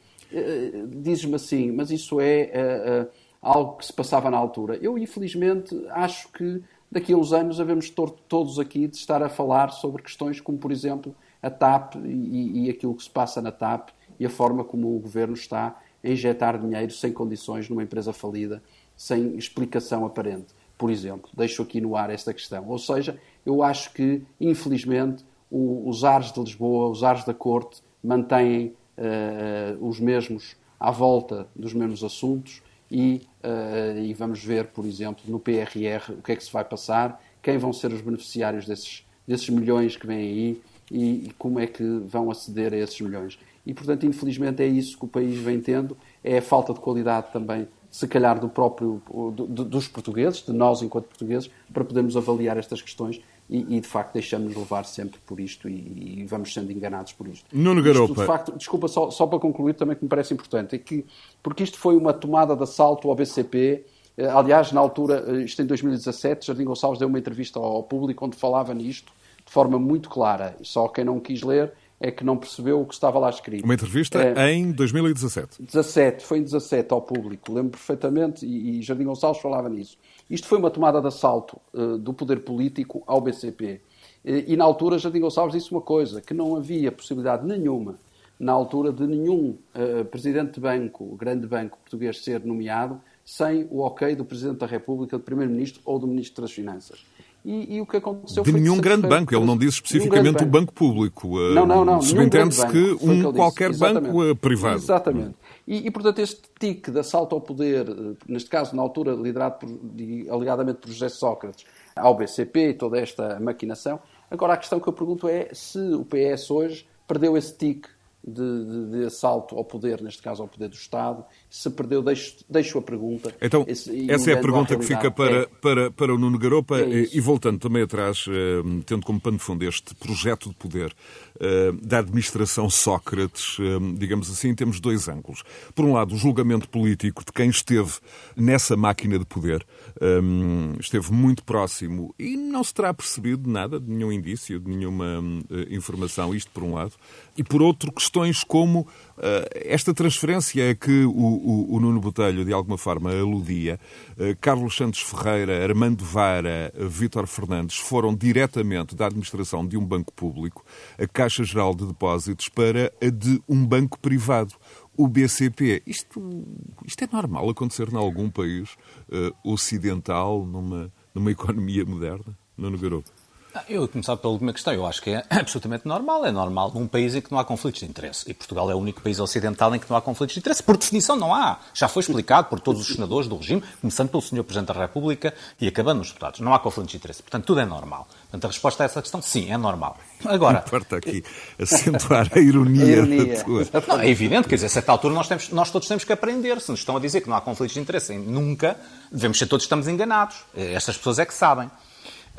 Dizes-me assim, mas isso é algo que se passava na altura. Eu, infelizmente, acho que daqui a uns anos havemos todos aqui de estar a falar sobre questões como, por exemplo, a TAP e, e aquilo que se passa na TAP e a forma como o governo está a injetar dinheiro sem condições numa empresa falida, sem explicação aparente. Por exemplo, deixo aqui no ar esta questão. Ou seja, eu acho que, infelizmente, o, os ares de Lisboa, os ares da Corte, mantêm uh, os mesmos à volta dos mesmos assuntos e, uh, e vamos ver, por exemplo, no PRR o que é que se vai passar, quem vão ser os beneficiários desses, desses milhões que vêm aí e, e como é que vão aceder a esses milhões. E, portanto, infelizmente é isso que o país vem tendo, é a falta de qualidade também, se calhar, do próprio, do, dos portugueses, de nós enquanto portugueses, para podermos avaliar estas questões e, e, de facto deixamos-nos levar sempre por isto e, e, vamos sendo enganados por isto. Nuno Garopa. Isto, de facto, desculpa, só, só para concluir também que me parece importante, é que, porque isto foi uma tomada de assalto ao BCP, eh, aliás, na altura, eh, isto em 2017, Jardim Gonçalves deu uma entrevista ao público onde falava nisto de forma muito clara, só quem não quis ler é que não percebeu o que estava lá escrito. Uma entrevista é, em 2017. 17, foi em 17 ao público, lembro perfeitamente, e, e Jardim Gonçalves falava nisso. Isto foi uma tomada de assalto uh, do poder político ao BCP. E, e na altura Jardim Gonçalves disse uma coisa, que não havia possibilidade nenhuma, na altura, de nenhum uh, presidente de banco, grande banco português, ser nomeado sem o ok do Presidente da República, do Primeiro-Ministro ou do Ministro das Finanças. E, e, o que aconteceu de nenhum grande banco, ele não disse especificamente um banco. público. Não, não, não. Subentende-se que um que qualquer banco eh, privado. Exatamente. E, e, portanto, este tique de assalto ao poder, eh, neste caso, na altura, liderado por, alegadamente por José Sócrates, ao BCP e toda esta maquinação. Agora, a questão que eu pergunto é se o PS hoje perdeu esse tique de, de, de, assalto ao poder, neste caso ao poder do Estado. Se perdeu, deixo, deixo a pergunta. Então, esse, essa é a pergunta que fica para, é. para, para o Nuno Garopa. É e, voltando também atrás, eh, tendo como pano de fundo este projeto de poder eh, da administração Sócrates, eh, digamos assim, temos dois ângulos. Por um lado, o julgamento político de quem esteve nessa máquina de poder, esteve muito próximo e não se terá percebido nada, de nenhum indício, de nenhuma informação, isto por um lado. E por outro, questões como uh, esta transferência a que o, o, o, Nuno Botelho de alguma forma aludia, uh, Carlos Santos Ferreira, Armando Vara, Vítor Fernandes foram diretamente da administração de um banco público, a Caixa Geral de Depósitos, para a de um banco privado o BCP. Isto, isto é normal acontecer em algum país uh, ocidental, numa, numa economia moderna? Nuno Garoto. Eu começar pela última questão. Eu acho que é absolutamente normal. É normal num país em que não há conflitos de interesse. E Portugal é o único país ocidental em que não há conflitos de interesse. Por definição, não há. Já foi explicado por todos os senadores do regime, começando pelo Sr. Presidente da República e acabando nos deputados. Não há conflitos de interesse. Portanto, tudo é normal. Portanto, a resposta a essa questão, sim, é normal. Agora. Importa aqui acentuar a ironia, a ironia. da tua. Não, é evidente, quer dizer, a certa altura nós, temos, nós todos temos que aprender. Se nos estão a dizer que não há conflitos de interesse, nunca, devemos ser todos estamos enganados. Estas pessoas é que sabem.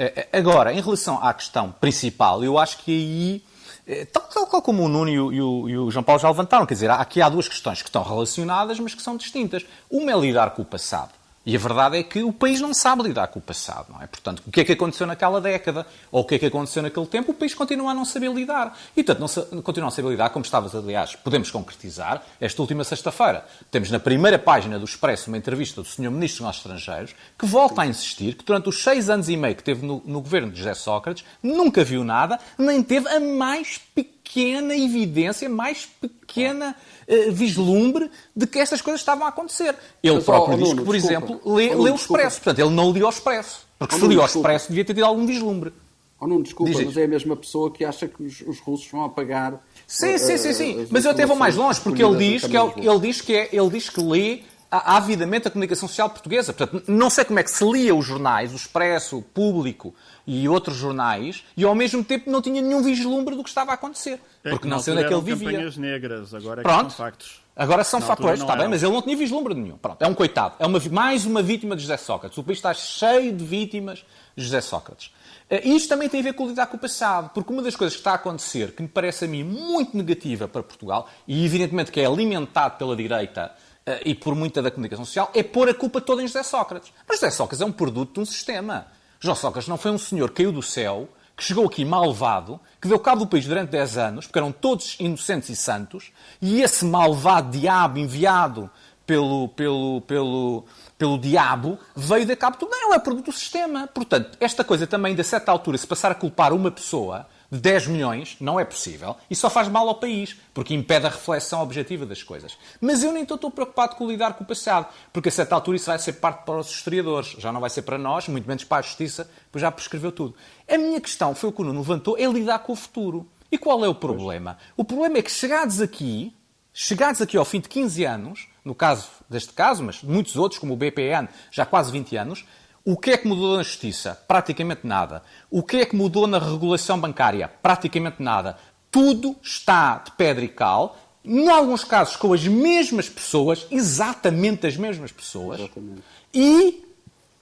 É, é, agora, em relação à questão principal, eu acho que aí, é, tal, tal como o Nuno e, o, e o, João Paulo já levantaram, quer dizer, aqui há duas questões que estão relacionadas, mas que são distintas. Uma é lidar com o passado. E a verdade é que o país não sabe lidar com o passado, não é? Portanto, o que é que aconteceu naquela década ou o que é que aconteceu naquele tempo, o país continua a não saber lidar. E, portanto, não, continua a saber lidar, como estavas, aliás, podemos concretizar, esta última sexta-feira. Temos na primeira página do Expresso uma entrevista do Sr. Ministro dos Estrangeiros que volta a insistir que durante os seis anos e meio que teve no, no governo de José Sócrates nunca viu nada, nem teve a mais pequena evidência, mais pequena uh, vislumbre de que estas coisas estavam a acontecer. Ele Mas, próprio diz Nuno, que, por desculpa. exemplo, lê, oh, lê o Expresso. Portanto, ele não lia o Expresso. Porque oh, se lia o Expresso, devia ter tido algum vislumbre. Oh, não, desculpa, Diz mas é a mesma pessoa que acha que os, os russos vão apagar. Sim, sim, sim, sim. Mas eu até vou mais longe, porque ele diz que, ele, ele, diz que é, ele diz que lê avidamente a comunicação social portuguesa. Portanto, não sei como é que se lia os jornais, o Expresso, o Público e outros jornais, e ao mesmo tempo não tinha nenhum vislumbre do que estava a acontecer. É porque não sei onde é que ele vivia. campanhas negras, agora é Pronto. são factos. Agora são fatores, está bem, mas ele não tinha vislumbre nenhum. Pronto, é um coitado. É uma, mais uma vítima de José Sócrates. O país está cheio de vítimas de José Sócrates. Eh, e isto também tem a ver com lidar com o passado, porque uma das coisas que está a acontecer, que me parece a mim muito negativa para Portugal, e evidentemente que é alimentado pela direita uh, e por muita da comunicação social, é pôr a culpa toda em José Sócrates. Mas José Sócrates é um produto de um sistema. José Sócrates não foi um senhor que caiu do céu, que chegou aqui malvado, que deu cabo do país durante 10 anos, porque eram todos inocentes e santos, e esse malvado diabo enviado pelo, pelo, pelo, pelo diabo veio dar cabo de tudo. Não, é produto do sistema. Portanto, esta coisa também, de certa altura, se passar a culpar uma pessoa de 10 milhões, não é possível. E só faz mal ao país, porque impede a reflexão objetiva das coisas. Mas eu nem estou preocupado com lidar com o passado, porque a certa altura isso vai ser parte para os historiadores. Já não vai ser para nós, muito menos para a justiça, pois já prescreveu tudo. A minha questão, foi o que o Nuno levantou, é lidar com o futuro. E qual é o problema? O problema é que chegados aqui, chegados aqui ao fim de 15 anos, no caso deste caso, mas muitos outros, como o BPN, já quase 20 anos, o que é que mudou na justiça? Praticamente nada. O que é que mudou na regulação bancária? Praticamente nada. Tudo está de pedra e cal, em alguns casos com as mesmas pessoas, exatamente as mesmas pessoas, exatamente. e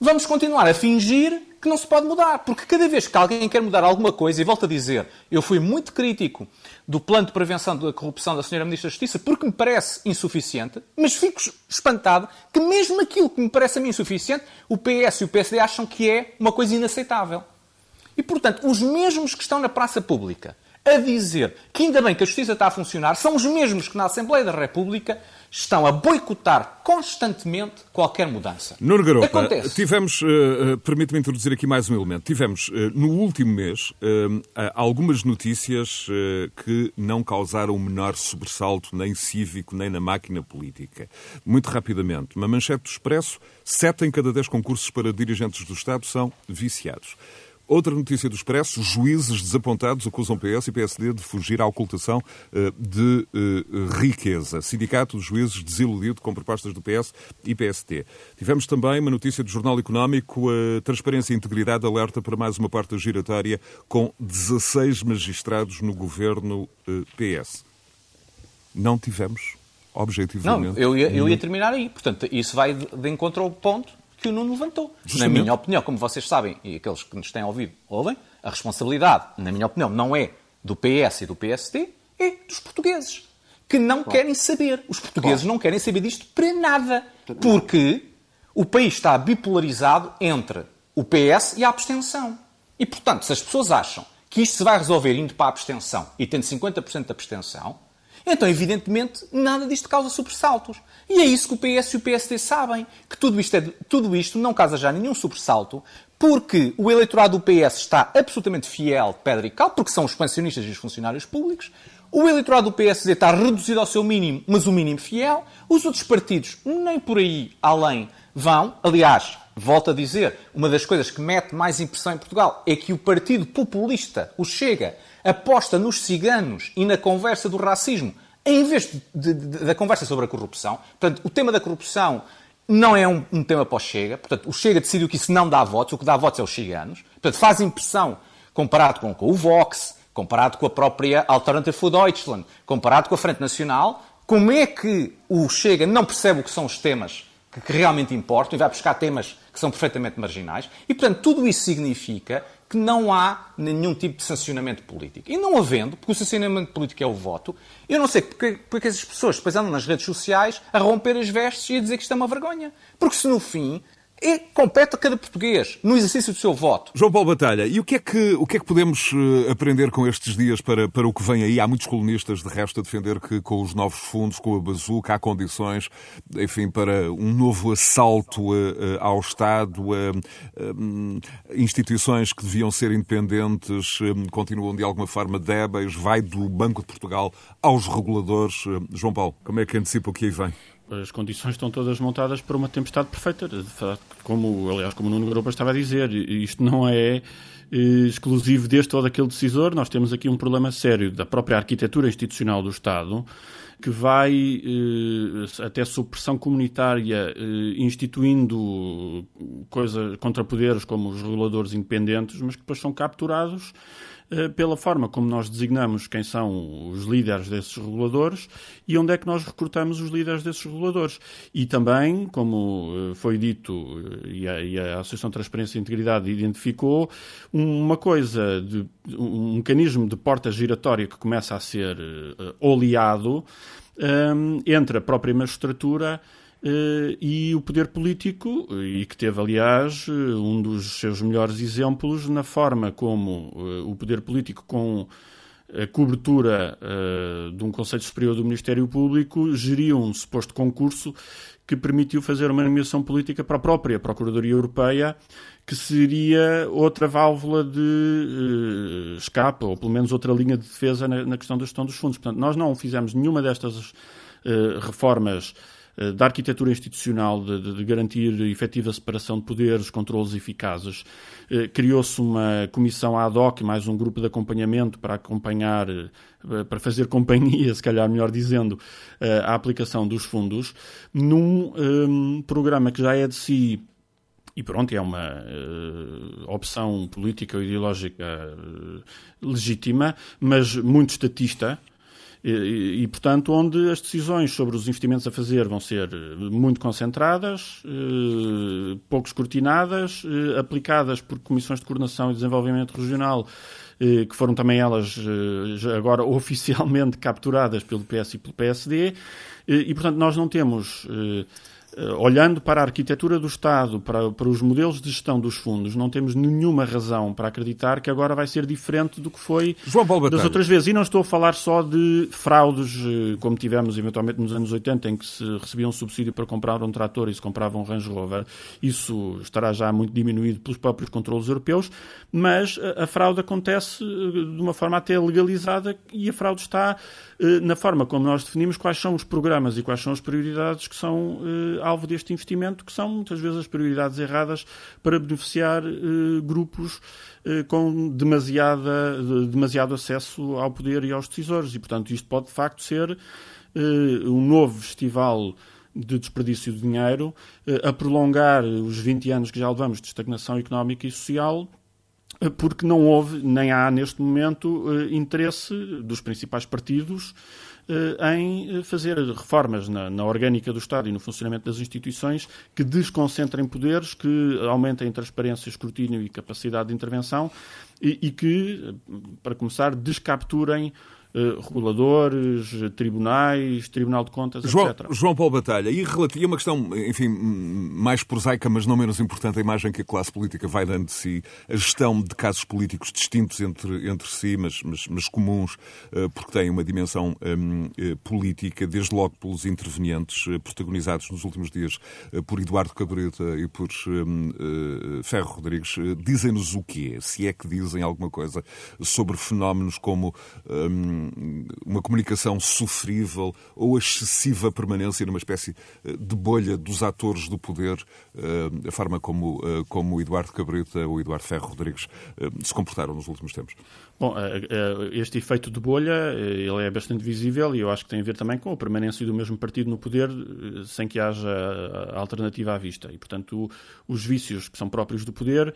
vamos continuar a fingir que não se pode mudar. Porque cada vez que alguém quer mudar alguma coisa, e volto a dizer, eu fui muito crítico do plano de prevenção da corrupção da Sra. Ministra da Justiça, porque me parece insuficiente, mas fico espantado que mesmo aquilo que me parece a mim insuficiente, o PS e o PSD acham que é uma coisa inaceitável. E, portanto, os mesmos que estão na praça pública a dizer que ainda bem que a justiça está a funcionar, são os mesmos que na Assembleia da República estão a boicotar constantemente qualquer mudança. Nuno Garopa, Acontece. tivemos, uh, permite-me introduzir aqui mais um elemento, tivemos uh, no último mês uh, algumas notícias que não causaram o menor sobressalto nem cívico nem na máquina política. Muito rapidamente, uma manchete do Expresso, sete em cada dez concursos para dirigentes do Estado são viciados. Outra notícia do Expresso: juízes desapontados acusam PS e PSD de fugir à ocultação uh, de uh, riqueza. Sindicato de juízes desiludido com propostas do PS e PSD. Tivemos também uma notícia do Jornal Económico: a Transparência e Integridade alerta para mais uma porta giratória com 16 magistrados no governo eh, PS. Não tivemos, objetivamente. Não, eu ia, eu ia terminar aí. Portanto, isso vai de encontro ao ponto que o Nuno levantou. Justamente. Na minha opinião, como vocês sabem, e aqueles que nos têm ouvido ouvem, a responsabilidade, na minha opinião, não é do PS e do PSD, é dos portugueses, que não claro. querem saber. Os portugueses claro. não querem saber disto para nada, porque o país está bipolarizado entre o PS e a abstenção. E, portanto, se as pessoas acham que isto se vai resolver indo para a abstenção e tendo 50% de abstenção, então, evidentemente, nada disto causa sobressaltos. E é isso que o PS e o PSD sabem, que tudo isto, é, tudo isto não causa já nenhum sobressalto, porque o eleitorado do PS está absolutamente fiel de pedra e cal, porque são os pensionistas e os funcionários públicos. O eleitorado do PSD está reduzido ao seu mínimo, mas o mínimo fiel. Os outros partidos nem por aí além vão. Aliás, volto a dizer, uma das coisas que mete mais impressão em Portugal é que o partido populista, o Chega, aposta nos ciganos e na conversa do racismo, em vez de, de, da conversa sobre a corrupção. Portanto, o tema da corrupção não é um, um tema para o Chega. Portanto, o Chega decidiu que isso não dá votos. O que dá votos é os ciganos. Portanto, faz impressão comparado com, com o Vox, comparado com a própria Alternative for Deutschland, comparado com a Frente Nacional. Como é que o Chega não percebe o que são os temas que, que realmente importam e vai buscar temas que são perfeitamente marginais? E, portanto, tudo isso significa que não há nenhum tipo de sancionamento político. E não havendo, porque o sancionamento político é o voto, eu não sei porque, porque essas pessoas depois andam nas redes sociais a romper as vestes e a dizer que isto é uma vergonha. Porque se no fim é, compete a cada português no exercício do seu voto. João Paulo Batalha, e o que é que, o que, é que podemos eh, aprender com estes dias para, para o que vem aí? Há muitos colunistas, de resto, a defender que com os novos fundos, com a bazuca, há condições, enfim, para um novo assalto a, eh, a, eh, ao Estado, a, instituições que deviam ser independentes continuam de alguma forma débeis, vai do Banco de Portugal aos reguladores. João Paulo, como é que antecipa o que aí vem? As condições estão todas montadas para uma tempestade perfeita. Como, aliás, como o Nuno Garopa estava a dizer, isto não é eh, exclusivo deste ou daquele decisor. Nós temos aqui um problema sério da própria arquitetura institucional do Estado, que vai eh, até sob pressão comunitária eh, instituindo coisas contra poderes como os reguladores independentes, mas que depois são capturados pela forma como nós designamos quem são os líderes desses reguladores e onde é que nós recrutamos os líderes desses reguladores. E também, como eh, foi dito, eh, e a, e a Associação de Transparência e Integridade identificou, uma coisa, de, um mecanismo de porta giratória que começa a ser oleado um, entre a própria magistratura e o poder político, e que teve, aliás, um dos seus melhores exemplos na forma como uh, o poder político, com a cobertura uh, de um Conselho Superior do Ministério Público, geriu um suposto concurso que permitiu fazer uma nomeação política para a própria Procuradoria Europeia, que seria outra válvula de escape, ou pelo menos outra linha de defesa na, na, questão da gestão dos fundos. Portanto, nós não fizemos nenhuma destas reformas eh, da arquitetura institucional, de, de, garantir efetiva separação de poderes, controles eficazes. Eh, criou-se uma comissão ad hoc, mais um grupo de acompanhamento para acompanhar, eh, para fazer companhia, se calhar melhor dizendo, a aplicação dos fundos, num um, programa que já é de si e pronto, é uma uh, opção política ou ideológica uh, legítima, mas muito estatista, e, e, portanto, onde as decisões sobre os investimentos a fazer vão ser eh, muito concentradas, eh, pouco escrutinadas, eh, aplicadas por comissões de coordenação e desenvolvimento regional, que foram também elas agora oficialmente capturadas pelo PS e pelo PSD, e, portanto, nós não temos eh, olhando para a arquitetura do Estado, para, para os modelos de gestão dos fundos, não temos nenhuma razão para acreditar que agora vai ser diferente do que foi das outras vezes. E não estou a falar só de fraudes, eh, como tivemos eventualmente nos anos 80, em que se recebia um subsídio para comprar um trator e se comprava um Range Rover. Isso estará já muito diminuído pelos próprios controlos europeus, mas a, a fraude acontece eh, de uma forma até legalizada e a fraude está na forma como nós definimos quais são os programas e quais são as prioridades que são alvo deste investimento, que são muitas vezes as prioridades erradas para beneficiar eh, grupos eh, com demasiada, demasiado acesso ao poder e aos decisores. E, portanto, isto pode de facto ser eh, um novo festival de desperdício de dinheiro, a prolongar os 20 anos que já levamos de estagnação económica e social, porque não houve, nem há neste momento, interesse dos principais partidos em fazer reformas na, na, orgânica do Estado e no funcionamento das instituições que desconcentrem poderes, que aumentem transparência, escrutínio e capacidade de intervenção e, e que, para começar, descapturem Uh, reguladores, tribunais, Tribunal de Contas, João, etc. João Paulo Batalha, e relativo a uma questão, enfim, mais prosaica, mas não menos importante, a imagem que a classe política vai dando de si, a gestão de casos políticos distintos entre, entre si, mas, mas, mas comuns, uh, porque têm uma dimensão um, política, desde logo pelos intervenientes protagonizados nos últimos dias por Eduardo Cabrita e por um, Ferro Rodrigues, dizem-nos o quê? Se é que dizem alguma coisa sobre fenómenos como um, uma comunicação sofrível ou excessiva permanência numa espécie eh, de bolha dos atores do poder, eh, a forma como, eh, como Eduardo Cabrita ou Eduardo Ferro Rodrigues se comportaram nos últimos tempos? Bom, este efeito de bolha ele é bastante visível e eu acho que tem a ver também com a permanência do mesmo partido no poder sem que haja alternativa à vista. E, portanto, os vícios que são próprios do poder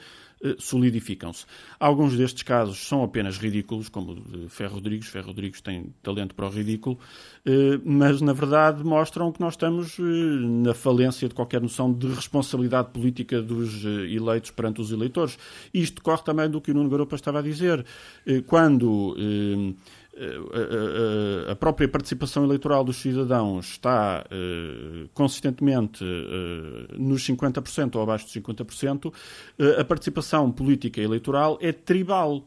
solidificam-se. Alguns destes casos são apenas ridículos, como o de Ferro Rodrigues. Ferro Rodrigues tem talento para o ridículo, eh, mas na verdade mostram que nós estamos eh, na falência de qualquer noção de responsabilidade política dos eh, eleitos perante os eleitores. Isto decorre também do que o Nuno Garopa estava a dizer. Quando a própria participação eleitoral dos cidadãos está consistentemente nos 50% ou abaixo dos 50%, a participação política eleitoral é tribal.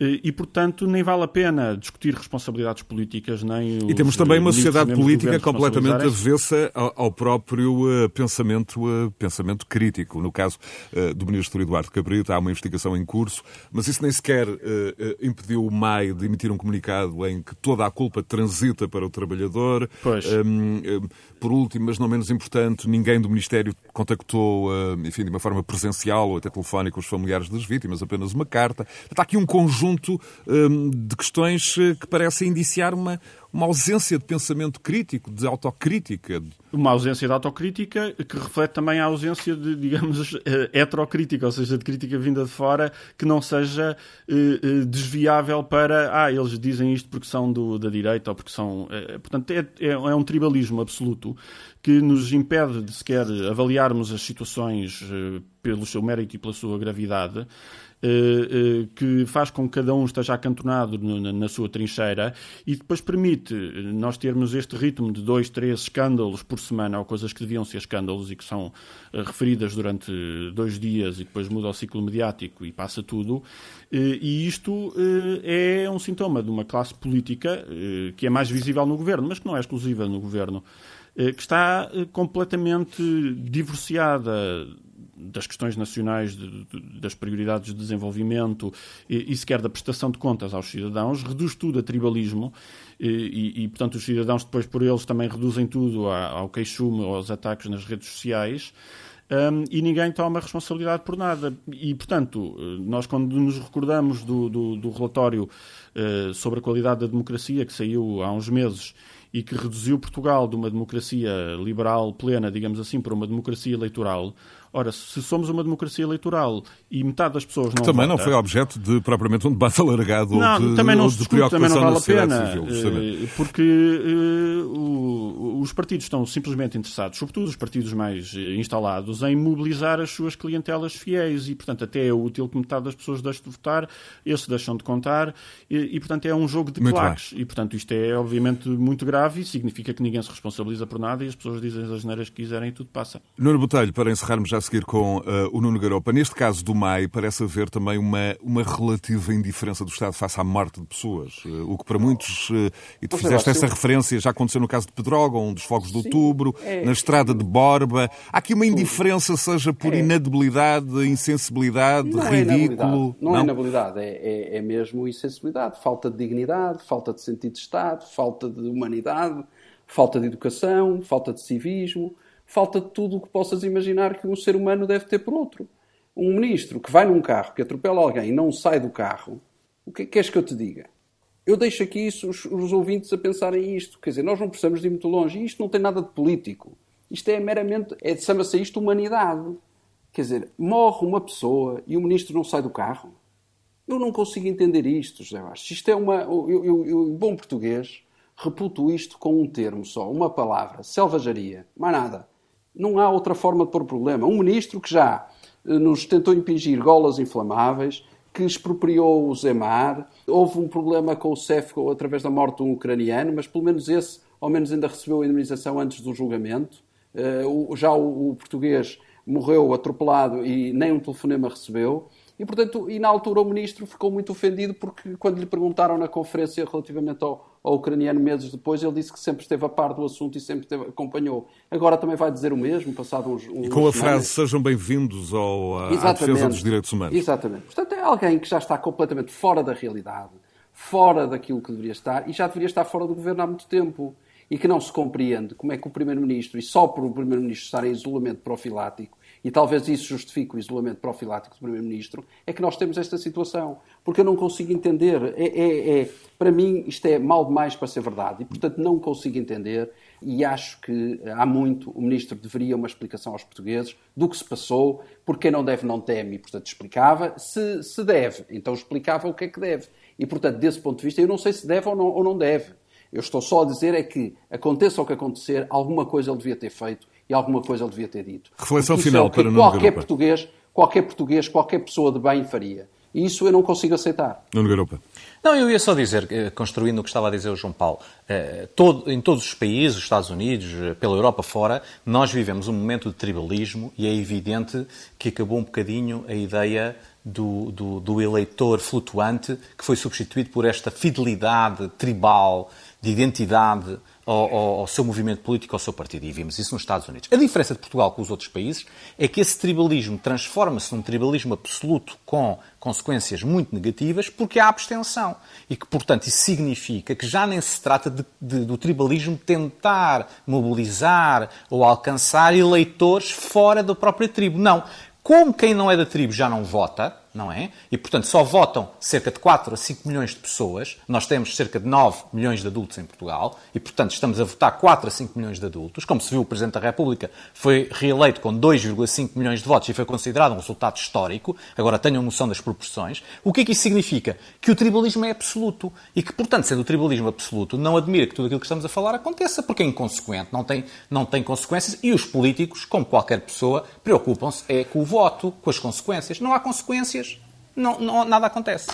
Eh, e, portanto, nem vale a pena discutir responsabilidades políticas, nem E temos também uma sociedade política completamente avessa ao próprio uh, pensamento, uh, pensamento crítico. No caso uh, do ministro Eduardo Cabrita, há uma investigação em curso, mas isso nem sequer impediu o MAI de emitir um comunicado em que toda a culpa transita para o trabalhador. Pois. Um, por último, mas não menos importante, ninguém do Ministério contactou, enfim, de uma forma presencial ou até telefónica os familiares das vítimas, apenas uma carta. Está aqui um conjunto um, de questões eh, que parecem indiciar uma, uma ausência de pensamento crítico, de autocrítica. Uma ausência de autocrítica que reflete também a ausência de, digamos, eh, heterocrítica, ou seja, de crítica vinda de fora, que não seja uh, desviável para, ah, eles dizem isto porque são do, da direita ou porque são. Uh, portanto, é, é, é, um tribalismo absoluto que nos impede de sequer avaliarmos as situações uh, pelo seu mérito e pela sua gravidade. Eh, eh, que faz com que cada um esteja acantonado na sua trincheira e depois permite eh, nós termos este ritmo de dois, três escândalos por semana, ou coisas que deviam ser escândalos e que são referidas durante dois dias e depois muda o ciclo mediático e passa tudo. E isto é um sintoma de uma classe política que é mais visível no governo, mas que não é exclusiva no governo que está completamente divorciada das questões nacionais, de, de, das prioridades de desenvolvimento e, e, sequer da prestação de contas aos cidadãos, reduz tudo a tribalismo e, e portanto, os cidadãos depois por eles também reduzem tudo ao queixume, aos ataques nas redes sociais. Um, e ninguém toma responsabilidade por nada. E, portanto, nós, quando nos recordamos do, do, do relatório uh, sobre a qualidade da democracia, que saiu há uns meses e que reduziu Portugal de uma democracia liberal plena, digamos assim, para uma democracia eleitoral, Ora, se somos uma democracia eleitoral e metade das pessoas não Também vota, não foi objeto de propriamente um debate alargado não, ou de, também não ou de discute, também não vale a pena, civil, porque uh, os partidos estão simplesmente interessados, sobretudo os partidos mais instalados, em mobilizar as suas clientelas fiéis e, portanto, até é útil que metade das pessoas deixe de votar, esses deixam de contar e, e portanto, é um jogo de claques. E, portanto, isto é, obviamente, muito grave e significa que ninguém se responsabiliza por nada e as pessoas dizem as neiras que quiserem e tudo passa. Nuno Botelho, para encerrarmos já a seguir com uh, o Nuno Garopa, neste caso do MAI, parece haver também uma, uma relativa indiferença do Estado face à morte de pessoas, uh, o que para muitos, uh, e tu pois fizeste essa eu... referência, já aconteceu no caso de Pedrógão, dos fogos de outubro, é... na estrada de Borba. Há aqui uma indiferença, seja por é... inabilidade, insensibilidade, não é ridículo. É não, não, é inabilidade, é, é mesmo insensibilidade, falta de dignidade, falta de sentido de Estado, falta de humanidade, falta de educação, falta de civismo, falta de tudo o que possas imaginar que um ser humano deve ter por outro. Um ministro que vai num carro, que atropela alguém e não sai do carro, o que queres que eu te diga? Eu deixo aqui isso, os, os ouvintes a pensarem isto. Quer dizer, nós não precisamos de ir muito longe. E isto não tem nada de político. Isto é meramente, é, chama-se isto humanidade. Quer dizer, morre uma pessoa e o ministro não sai do carro. Eu não consigo entender isto, José Bastos. Isto é uma. Eu, eu, bom português, reputo isto com um termo só, uma palavra: selvageria. Mais nada. Não há outra forma de pôr problema. Um ministro que já eh, nos tentou impingir golas inflamáveis, que expropriou o Zemar, houve um problema com o CEF através da morte de um ucraniano, mas pelo menos esse, ao menos ainda recebeu a indemnização antes do julgamento. Eh, já o português morreu atropelado e nem um telefonema recebeu. E, portanto, e na altura o ministro ficou muito ofendido porque quando lhe perguntaram na conferência relativamente ao, ao ucraniano meses depois, ele disse que sempre esteve a par do assunto e sempre esteve, acompanhou. Agora também vai dizer o mesmo, passado uns, uns E com a frase, sejam bem-vindos à defesa dos direitos humanos. Exatamente. Portanto, é alguém que já está completamente fora da realidade, fora daquilo que deveria estar e já deveria estar fora do governo há muito tempo. E que não se compreende como é que o Primeiro-Ministro, e só por o Primeiro-Ministro estar em isolamento profilático, e talvez isso justifique o isolamento profilático do Primeiro-Ministro, é que nós temos esta situação. Porque eu não consigo entender. É, é, é, para mim, isto é mal demais para ser verdade. E, portanto, não consigo entender. E acho que há muito o Ministro deveria uma explicação aos portugueses do que se passou, porque quem não deve não teme, e, portanto, explicava. Se, se deve, então explicava o que é que deve. E, portanto, desse ponto de vista, eu não sei se deve ou não, ou não deve. Eu estou só a dizer é que, aconteça o que acontecer, alguma coisa ele devia ter feito e alguma coisa ele devia ter dito. Reflexão final é para qualquer Nuno português, qualquer português, qualquer pessoa de bem faria. E isso eu não consigo aceitar. Nuno Garopa. Não, eu ia só dizer, eh, construindo o que estava a dizer o João Paulo, eh, todo, em todos os países, os Estados Unidos, eh, pela Europa fora, nós vivemos um momento de tribalismo e é evidente que acabou um bocadinho a ideia do, do, do eleitor flutuante que foi substituído por esta fidelidade tribal, de identidade ao, ao, ao, seu movimento político, ao seu partido. E vimos isso nos Estados Unidos. A diferença de Portugal com os outros países é que esse tribalismo transforma-se num tribalismo absoluto com consequências muito negativas porque há abstenção. E que, portanto, isso significa que já nem se trata de, de, do tribalismo tentar mobilizar ou alcançar eleitores fora da própria tribo. Não. Como quem não é da tribo já não vota, não é? E, portanto, só votam cerca de 4 a 5 milhões de pessoas. Nós temos cerca de 9 milhões de adultos em Portugal e, portanto, estamos a votar 4 a 5 milhões de adultos. Como se viu, o Presidente da República foi reeleito com 2,5 milhões de votos e foi considerado um resultado histórico. Agora tenham noção das proporções. O que é que isso significa? Que o tribalismo é absoluto e que, portanto, sendo o tribalismo absoluto, não admira que tudo aquilo que estamos a falar aconteça, porque é inconsequente, não tem, não tem consequências e os políticos, como qualquer pessoa, preocupam-se é com o voto, com as consequências. Não há consequências não, não, nada acontece.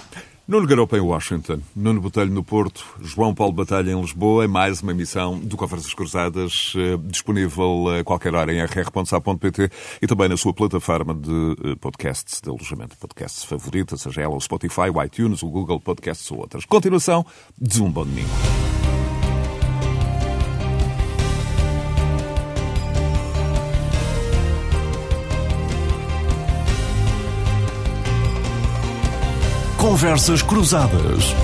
Nuno Garopa em Washington, Nuno Botelho no Porto, João Paulo Batalha em Lisboa, é mais uma emissão do Conversas Cruzadas, eh, disponível a qualquer hora em rr.sa.pt e também na sua plataforma de eh, podcasts, de alojamento de podcasts favorita, seja ela o Spotify, o iTunes, o Google Podcasts ou outras. Continuação de um bom domingo. Conversas Cruzadas.